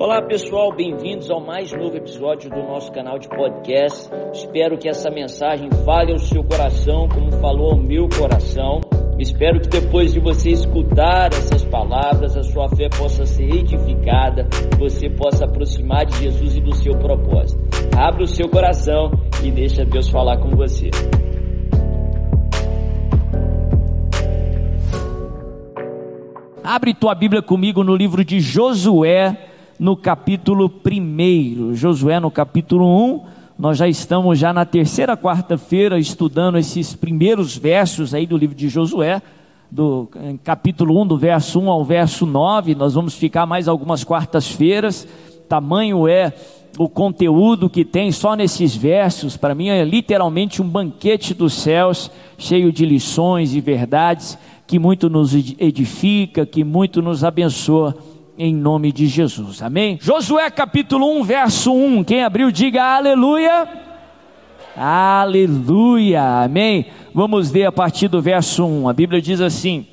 Olá pessoal, bem-vindos ao mais novo episódio do nosso canal de podcast. Espero que essa mensagem fale ao seu coração, como falou ao meu coração. Espero que depois de você escutar essas palavras, a sua fé possa ser edificada, você possa aproximar de Jesus e do seu propósito. Abra o seu coração e deixa Deus falar com você. Abre tua Bíblia comigo no livro de Josué, no capítulo 1. Josué no capítulo 1. Nós já estamos já na terceira quarta-feira estudando esses primeiros versos aí do livro de Josué, do capítulo 1, do verso 1 ao verso 9. Nós vamos ficar mais algumas quartas-feiras. Tamanho é o conteúdo que tem só nesses versos, para mim é literalmente um banquete dos céus, cheio de lições e verdades que muito nos edifica, que muito nos abençoa, em nome de Jesus. Amém? Josué capítulo 1, verso 1. Quem abriu, diga aleluia. Aleluia. Amém? Vamos ver a partir do verso 1. A Bíblia diz assim: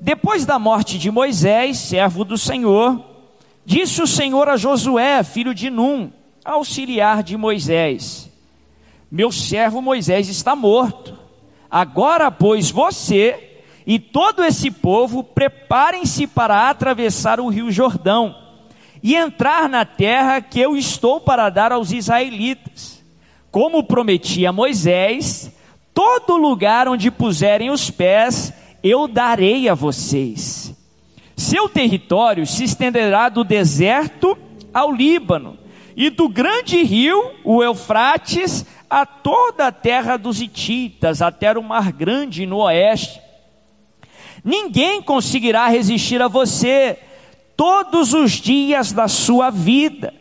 Depois da morte de Moisés, servo do Senhor, disse o Senhor a Josué, filho de Num, auxiliar de Moisés: Meu servo Moisés está morto Agora, pois, você e todo esse povo preparem-se para atravessar o rio Jordão e entrar na terra que eu estou para dar aos israelitas. Como prometi a Moisés, todo lugar onde puserem os pés, eu darei a vocês. Seu território se estenderá do deserto ao Líbano, e do grande rio, o Eufrates, a toda a terra dos Hititas, até o mar grande no oeste. Ninguém conseguirá resistir a você todos os dias da sua vida.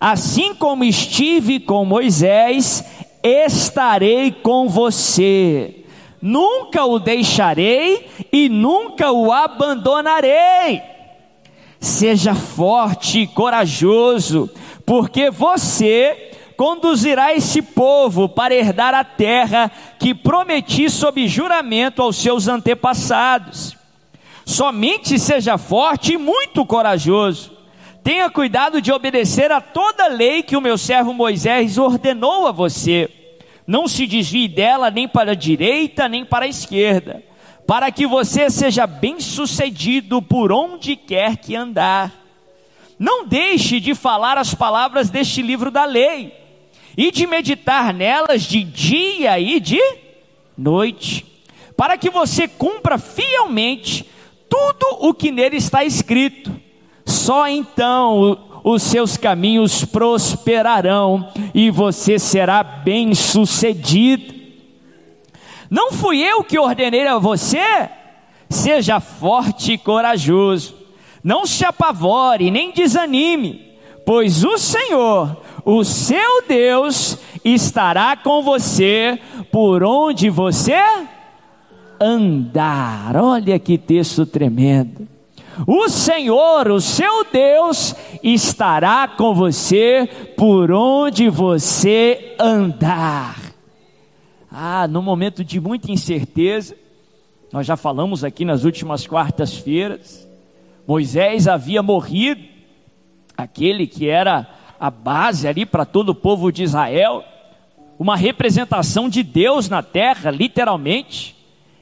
Assim como estive com Moisés, estarei com você. Nunca o deixarei e nunca o abandonarei. Seja forte e corajoso, porque você conduzirá esse povo para herdar a terra que prometi sob juramento aos seus antepassados. Somente seja forte e muito corajoso. Tenha cuidado de obedecer a toda lei que o meu servo Moisés ordenou a você. Não se desvie dela nem para a direita nem para a esquerda, para que você seja bem-sucedido por onde quer que andar. Não deixe de falar as palavras deste livro da lei e de meditar nelas de dia e de noite, para que você cumpra fielmente tudo o que nele está escrito. Só então os seus caminhos prosperarão e você será bem-sucedido. Não fui eu que ordenei a você? Seja forte e corajoso. Não se apavore, nem desanime, pois o Senhor, o seu Deus estará com você por onde você andar. Olha que texto tremendo. O Senhor, o seu Deus, estará com você por onde você andar. Ah, no momento de muita incerteza, nós já falamos aqui nas últimas quartas-feiras, Moisés havia morrido, aquele que era a base ali para todo o povo de Israel, uma representação de Deus na terra, literalmente.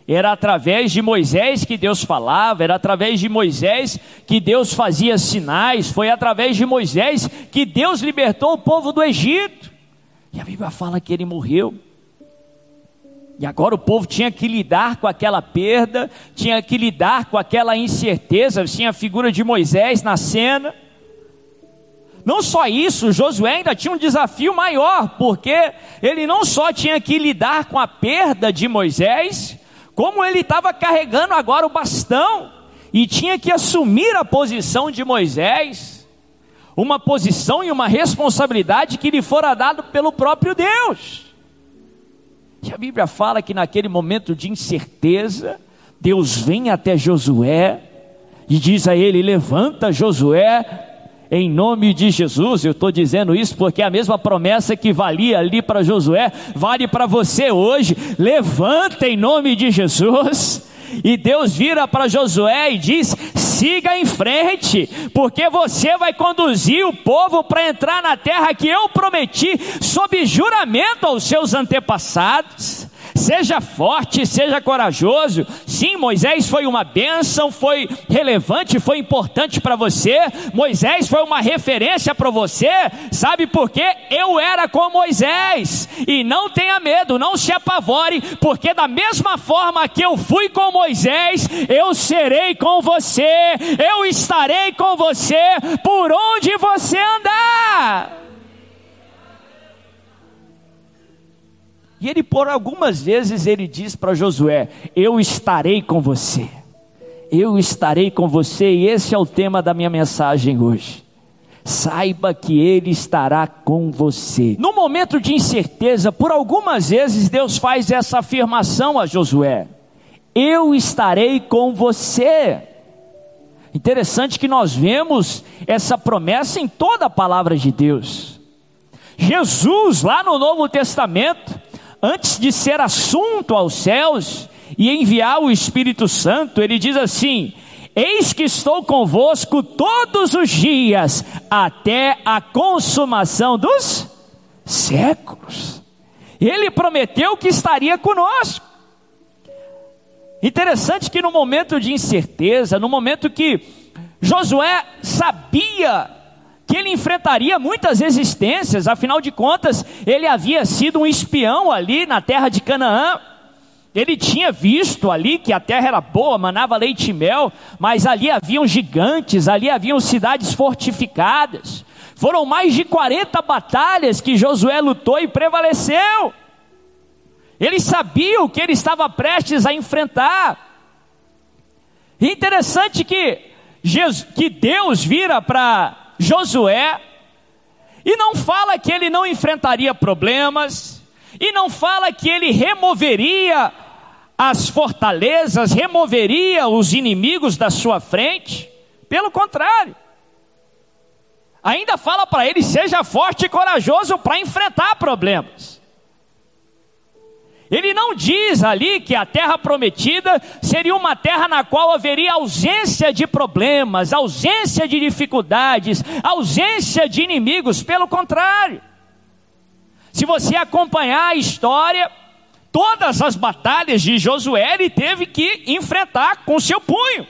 Era através de Moisés que Deus falava, era através de Moisés que Deus fazia sinais, foi através de Moisés que Deus libertou o povo do Egito. E a Bíblia fala que ele morreu. E agora o povo tinha que lidar com aquela perda, tinha que lidar com aquela incerteza, tinha a figura de Moisés na cena. Não só isso, Josué ainda tinha um desafio maior, porque ele não só tinha que lidar com a perda de Moisés, como ele estava carregando agora o bastão e tinha que assumir a posição de Moisés, uma posição e uma responsabilidade que lhe fora dado pelo próprio Deus. E a Bíblia fala que naquele momento de incerteza, Deus vem até Josué e diz a ele: Levanta, Josué, em nome de Jesus. Eu estou dizendo isso porque a mesma promessa que valia ali para Josué, vale para você hoje. Levanta em nome de Jesus. E Deus vira para Josué e diz: siga em frente, porque você vai conduzir o povo para entrar na terra que eu prometi sob juramento aos seus antepassados. Seja forte, seja corajoso. Sim, Moisés foi uma bênção, foi relevante, foi importante para você. Moisés foi uma referência para você. Sabe por quê? Eu era com Moisés. E não tenha medo, não se apavore, porque da mesma forma que eu fui com Moisés, eu serei com você. Eu estarei com você por onde você andar. E ele, por algumas vezes, ele diz para Josué: Eu estarei com você. Eu estarei com você, e esse é o tema da minha mensagem hoje. Saiba que Ele estará com você. No momento de incerteza, por algumas vezes Deus faz essa afirmação a Josué: Eu estarei com você. Interessante que nós vemos essa promessa em toda a palavra de Deus. Jesus, lá no Novo Testamento, antes de ser assunto aos céus e enviar o Espírito Santo, ele diz assim: Eis que estou convosco todos os dias, até a consumação dos séculos. Ele prometeu que estaria conosco. Interessante que no momento de incerteza, no momento que Josué sabia que ele enfrentaria muitas existências, afinal de contas, ele havia sido um espião ali na terra de Canaã. Ele tinha visto ali que a terra era boa, manava leite e mel, mas ali haviam gigantes, ali haviam cidades fortificadas. Foram mais de 40 batalhas que Josué lutou e prevaleceu. Ele sabia o que ele estava prestes a enfrentar. E interessante que, Jesus, que Deus vira para Josué, e não fala que ele não enfrentaria problemas, e não fala que ele removeria as fortalezas, removeria os inimigos da sua frente, pelo contrário, ainda fala para ele: seja forte e corajoso para enfrentar problemas. Ele não diz ali que a terra prometida seria uma terra na qual haveria ausência de problemas, ausência de dificuldades, ausência de inimigos, pelo contrário. Se você acompanhar a história, todas as batalhas de Josué ele teve que enfrentar com seu punho.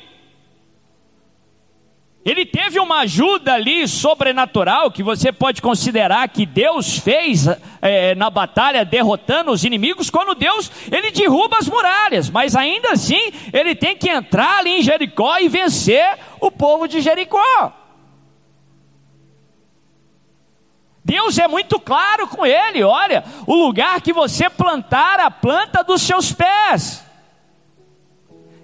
Ele teve uma ajuda ali sobrenatural que você pode considerar que Deus fez é, na batalha derrotando os inimigos, quando Deus ele derruba as muralhas, mas ainda assim ele tem que entrar ali em Jericó e vencer o povo de Jericó. Deus é muito claro com ele: olha, o lugar que você plantar a planta dos seus pés.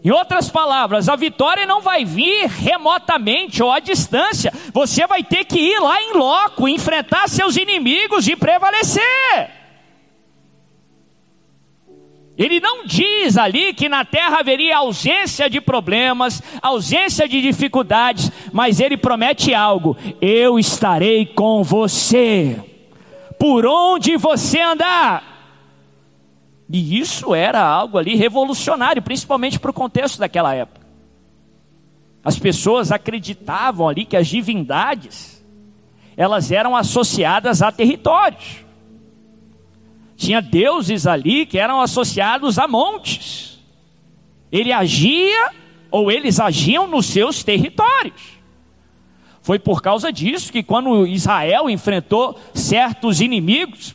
Em outras palavras, a vitória não vai vir remotamente ou à distância. Você vai ter que ir lá em loco, enfrentar seus inimigos e prevalecer. Ele não diz ali que na terra haveria ausência de problemas, ausência de dificuldades, mas ele promete algo: eu estarei com você, por onde você andar. E isso era algo ali revolucionário, principalmente para o contexto daquela época. As pessoas acreditavam ali que as divindades, elas eram associadas a territórios. Tinha deuses ali que eram associados a montes. Ele agia, ou eles agiam nos seus territórios. Foi por causa disso que quando Israel enfrentou certos inimigos,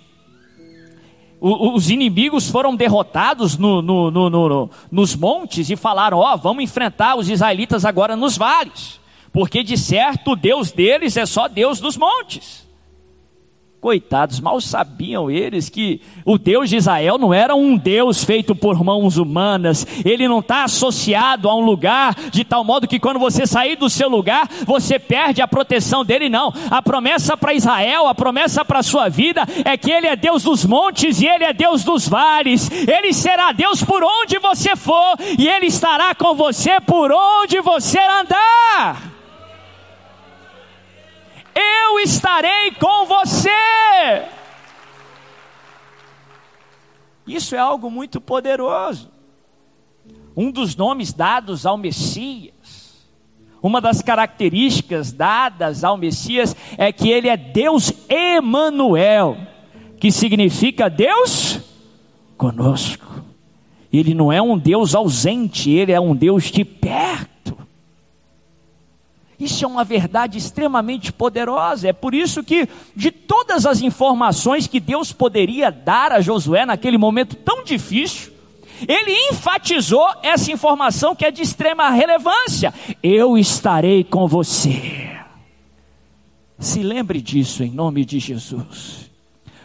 os inimigos foram derrotados no, no, no, nos montes e falaram: Ó, oh, vamos enfrentar os israelitas agora nos vales, porque de certo o Deus deles é só Deus dos montes. Coitados, mal sabiam eles que o Deus de Israel não era um Deus feito por mãos humanas, ele não está associado a um lugar, de tal modo que quando você sair do seu lugar, você perde a proteção dele, não. A promessa para Israel, a promessa para a sua vida é que ele é Deus dos montes e ele é Deus dos vales, ele será Deus por onde você for e ele estará com você por onde você andar eu estarei com você. Isso é algo muito poderoso. Um dos nomes dados ao Messias, Uma das características dadas ao Messias é que ele é Deus Emanuel, que significa Deus conosco. Ele não é um Deus ausente, ele é um Deus de perto. Isso é uma verdade extremamente poderosa. É por isso que, de todas as informações que Deus poderia dar a Josué naquele momento tão difícil, ele enfatizou essa informação que é de extrema relevância: Eu estarei com você. Se lembre disso em nome de Jesus.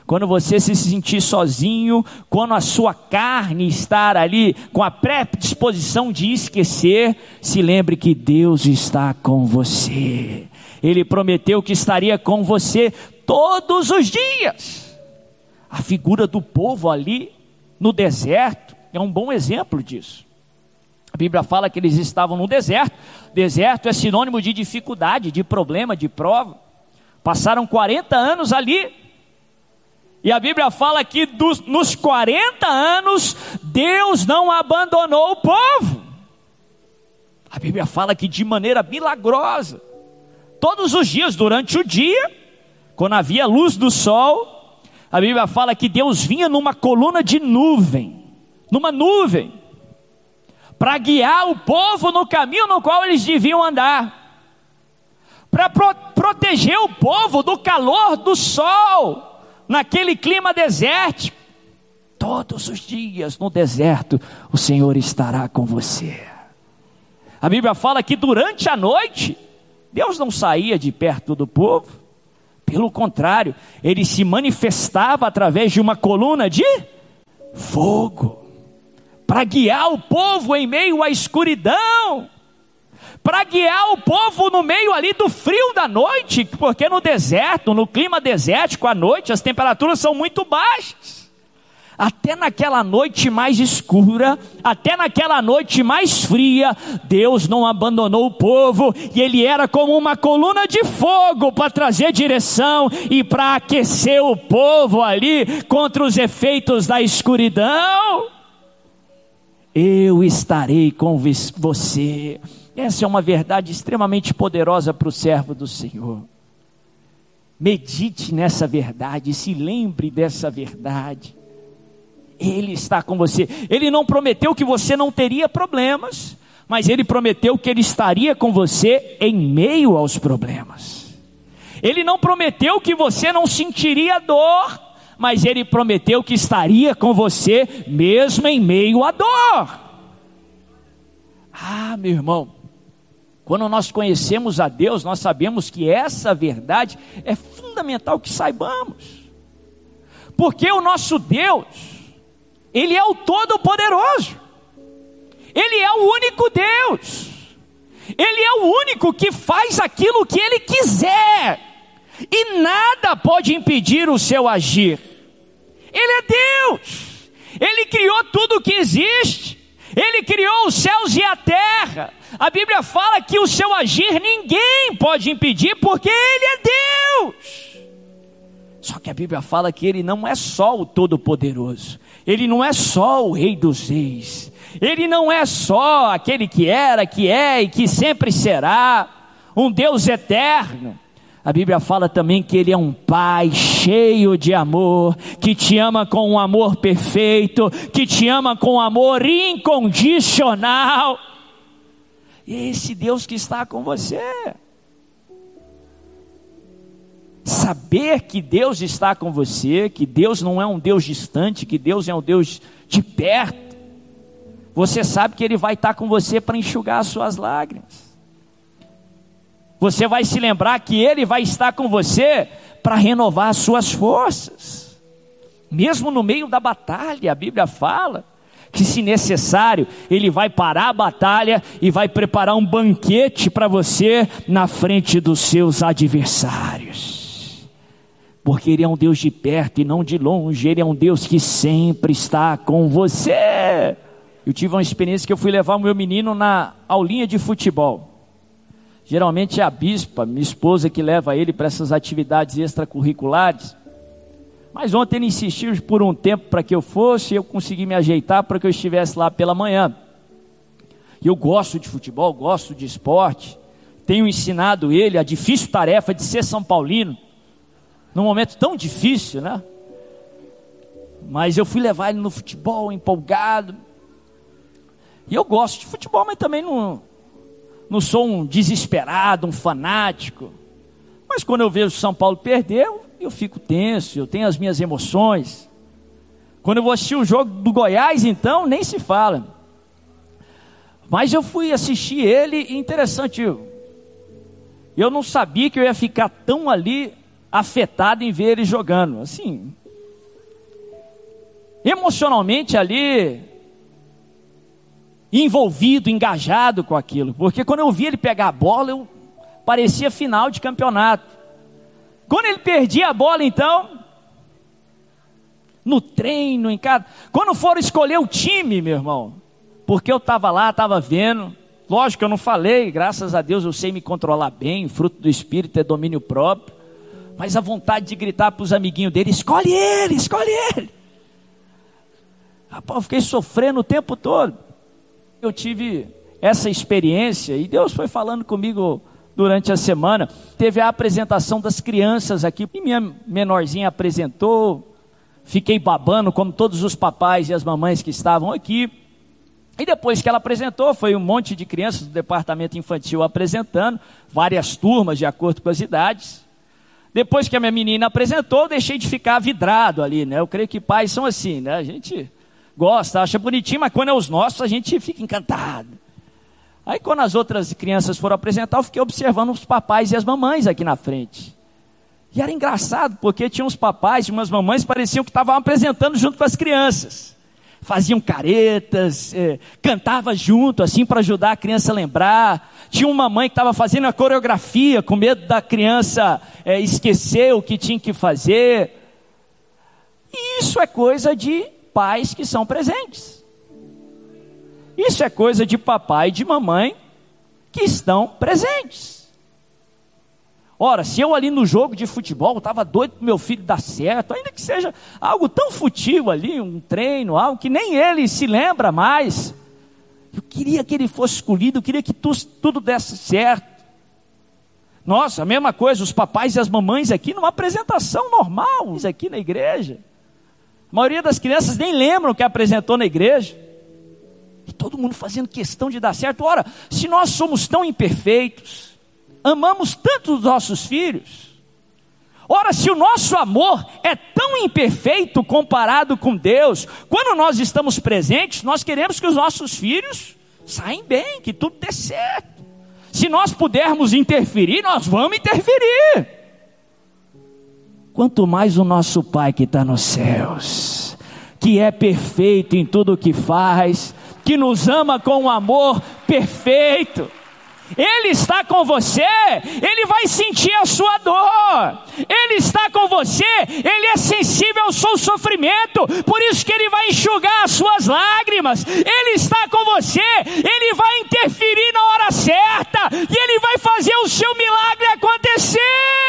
Quando você se sentir sozinho, quando a sua carne estar ali com a predisposição de esquecer, se lembre que Deus está com você. Ele prometeu que estaria com você todos os dias. A figura do povo ali no deserto é um bom exemplo disso. A Bíblia fala que eles estavam no deserto. Deserto é sinônimo de dificuldade, de problema, de prova. Passaram 40 anos ali. E a Bíblia fala que dos, nos 40 anos, Deus não abandonou o povo. A Bíblia fala que de maneira milagrosa, todos os dias, durante o dia, quando havia luz do sol, a Bíblia fala que Deus vinha numa coluna de nuvem numa nuvem, para guiar o povo no caminho no qual eles deviam andar, para pro proteger o povo do calor do sol, naquele clima desértico. Todos os dias no deserto, o Senhor estará com você. A Bíblia fala que durante a noite, Deus não saía de perto do povo, pelo contrário, ele se manifestava através de uma coluna de fogo para guiar o povo em meio à escuridão, para guiar o povo no meio ali do frio da noite, porque no deserto, no clima desértico, à noite as temperaturas são muito baixas. Até naquela noite mais escura, até naquela noite mais fria, Deus não abandonou o povo, e Ele era como uma coluna de fogo para trazer direção e para aquecer o povo ali contra os efeitos da escuridão eu estarei com você. Essa é uma verdade extremamente poderosa para o servo do Senhor. Medite nessa verdade, se lembre dessa verdade. Ele está com você. Ele não prometeu que você não teria problemas, mas ele prometeu que ele estaria com você em meio aos problemas. Ele não prometeu que você não sentiria dor, mas ele prometeu que estaria com você mesmo em meio à dor. Ah, meu irmão, quando nós conhecemos a Deus, nós sabemos que essa verdade é fundamental que saibamos. Porque o nosso Deus, Ele é o Todo-Poderoso, Ele é o único Deus, Ele é o único que faz aquilo que Ele quiser. E nada pode impedir o seu agir. Ele é Deus, Ele criou tudo o que existe, Ele criou os céus e a terra. A Bíblia fala que o seu agir ninguém pode impedir, porque Ele é Deus. Só que a Bíblia fala que Ele não é só o Todo-Poderoso, Ele não é só o Rei dos Reis, Ele não é só aquele que era, que é e que sempre será, um Deus eterno. A Bíblia fala também que Ele é um Pai cheio de amor, que te ama com um amor perfeito, que te ama com um amor incondicional. Esse Deus que está com você. Saber que Deus está com você, que Deus não é um Deus distante, que Deus é um Deus de perto. Você sabe que Ele vai estar com você para enxugar as suas lágrimas. Você vai se lembrar que Ele vai estar com você para renovar as suas forças. Mesmo no meio da batalha, a Bíblia fala que, se necessário, Ele vai parar a batalha e vai preparar um banquete para você na frente dos seus adversários. Porque Ele é um Deus de perto e não de longe, Ele é um Deus que sempre está com você. Eu tive uma experiência que eu fui levar o meu menino na aulinha de futebol. Geralmente é a bispa, minha esposa, que leva ele para essas atividades extracurriculares. Mas ontem ele insistiu por um tempo para que eu fosse, e eu consegui me ajeitar para que eu estivesse lá pela manhã. Eu gosto de futebol, gosto de esporte. tenho ensinado ele a difícil tarefa de ser São Paulino, num momento tão difícil, né? Mas eu fui levar ele no futebol empolgado. E eu gosto de futebol, mas também não, não sou um desesperado, um fanático. Mas quando eu vejo São Paulo perder, eu fico tenso, eu tenho as minhas emoções. Quando eu vou assistir o jogo do Goiás, então, nem se fala. Mas eu fui assistir ele e interessante, eu, não sabia que eu ia ficar tão ali afetado em ver ele jogando. Assim, emocionalmente ali, envolvido, engajado com aquilo. Porque quando eu vi ele pegar a bola, eu parecia final de campeonato. Quando ele perdia a bola, então, no treino, em casa. Quando foram escolher o time, meu irmão, porque eu estava lá, estava vendo. Lógico que eu não falei, graças a Deus eu sei me controlar bem, fruto do Espírito é domínio próprio. Mas a vontade de gritar para os amiguinhos dele: escolhe ele, escolhe ele. Rapaz, eu fiquei sofrendo o tempo todo. Eu tive essa experiência e Deus foi falando comigo durante a semana. Teve a apresentação das crianças aqui, e minha menorzinha apresentou. Fiquei babando, como todos os papais e as mamães que estavam aqui. E depois que ela apresentou, foi um monte de crianças do departamento infantil apresentando, várias turmas de acordo com as idades. Depois que a minha menina apresentou, deixei de ficar vidrado ali, né? Eu creio que pais são assim, né? A gente gosta, acha bonitinho, mas quando é os nossos, a gente fica encantado. Aí quando as outras crianças foram apresentar, eu fiquei observando os papais e as mamães aqui na frente. E era engraçado, porque tinha uns papais e umas mamães pareciam que estavam apresentando junto com as crianças faziam caretas, é, cantava junto, assim, para ajudar a criança a lembrar. Tinha uma mãe que estava fazendo a coreografia, com medo da criança é, esquecer o que tinha que fazer. E isso é coisa de pais que são presentes. Isso é coisa de papai e de mamãe que estão presentes. Ora, se eu ali no jogo de futebol estava doido para meu filho dar certo, ainda que seja algo tão futil ali, um treino, algo que nem ele se lembra mais, eu queria que ele fosse escolhido, eu queria que tu, tudo desse certo. Nossa, a mesma coisa, os papais e as mamães aqui numa apresentação normal, aqui na igreja. A maioria das crianças nem lembram que apresentou na igreja. E todo mundo fazendo questão de dar certo. Ora, se nós somos tão imperfeitos, amamos tanto os nossos filhos. Ora, se o nosso amor é tão imperfeito comparado com Deus, quando nós estamos presentes, nós queremos que os nossos filhos saem bem, que tudo dê certo. Se nós pudermos interferir, nós vamos interferir. Quanto mais o nosso Pai que está nos céus, que é perfeito em tudo o que faz, que nos ama com um amor perfeito, ele está com você, Ele vai sentir a sua dor. Ele está com você, Ele é sensível ao seu sofrimento, por isso que Ele vai enxugar as suas lágrimas. Ele está com você, Ele vai interferir na hora certa e Ele vai fazer o seu milagre acontecer.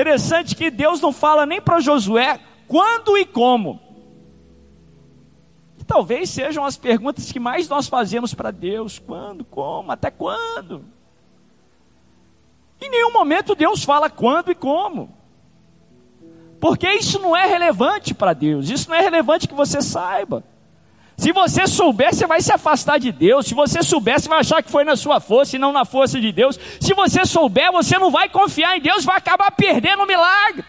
Interessante que Deus não fala nem para Josué quando e como talvez sejam as perguntas que mais nós fazemos para Deus: quando, como, até quando? Em nenhum momento Deus fala quando e como. Porque isso não é relevante para Deus, isso não é relevante que você saiba. Se você souber, você vai se afastar de Deus. Se você souber, você vai achar que foi na sua força e não na força de Deus. Se você souber, você não vai confiar em Deus, vai acabar perdendo o milagre.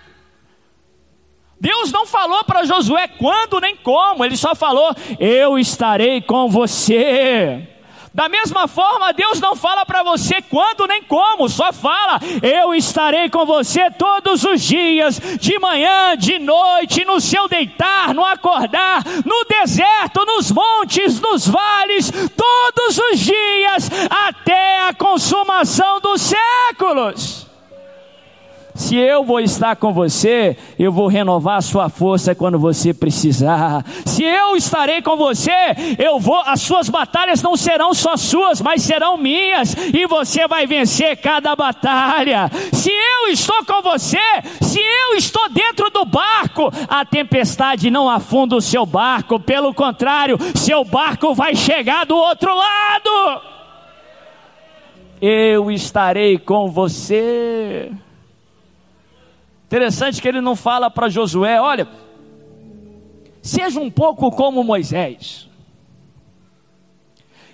Deus não falou para Josué quando nem como, ele só falou: Eu estarei com você. Da mesma forma, Deus não fala para você quando nem como, só fala: Eu estarei com você todos os dias, de manhã, de noite, no seu deitar, no acordar, no deserto, nos montes, nos vales, todos os dias, até a consumação dos séculos. Se eu vou estar com você, eu vou renovar a sua força quando você precisar. Se eu estarei com você, eu vou, as suas batalhas não serão só suas, mas serão minhas, e você vai vencer cada batalha. Se eu estou com você, se eu estou dentro do barco, a tempestade não afunda o seu barco, pelo contrário, seu barco vai chegar do outro lado. Eu estarei com você. Interessante que ele não fala para Josué: olha, seja um pouco como Moisés.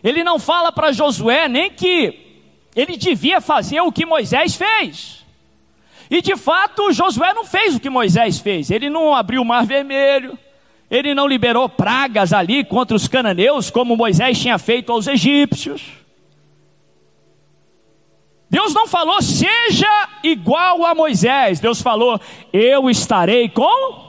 Ele não fala para Josué nem que ele devia fazer o que Moisés fez. E de fato, Josué não fez o que Moisés fez. Ele não abriu o mar vermelho, ele não liberou pragas ali contra os cananeus, como Moisés tinha feito aos egípcios. Deus não falou, seja igual a Moisés. Deus falou, eu estarei com.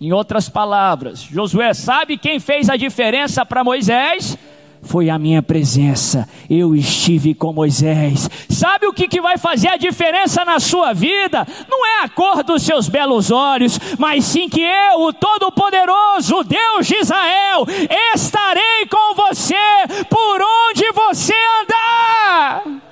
Em outras palavras, Josué sabe quem fez a diferença para Moisés? foi a minha presença. Eu estive com Moisés. Sabe o que, que vai fazer a diferença na sua vida? Não é a cor dos seus belos olhos, mas sim que eu, o Todo-Poderoso, Deus de Israel, estarei com você por onde você andar.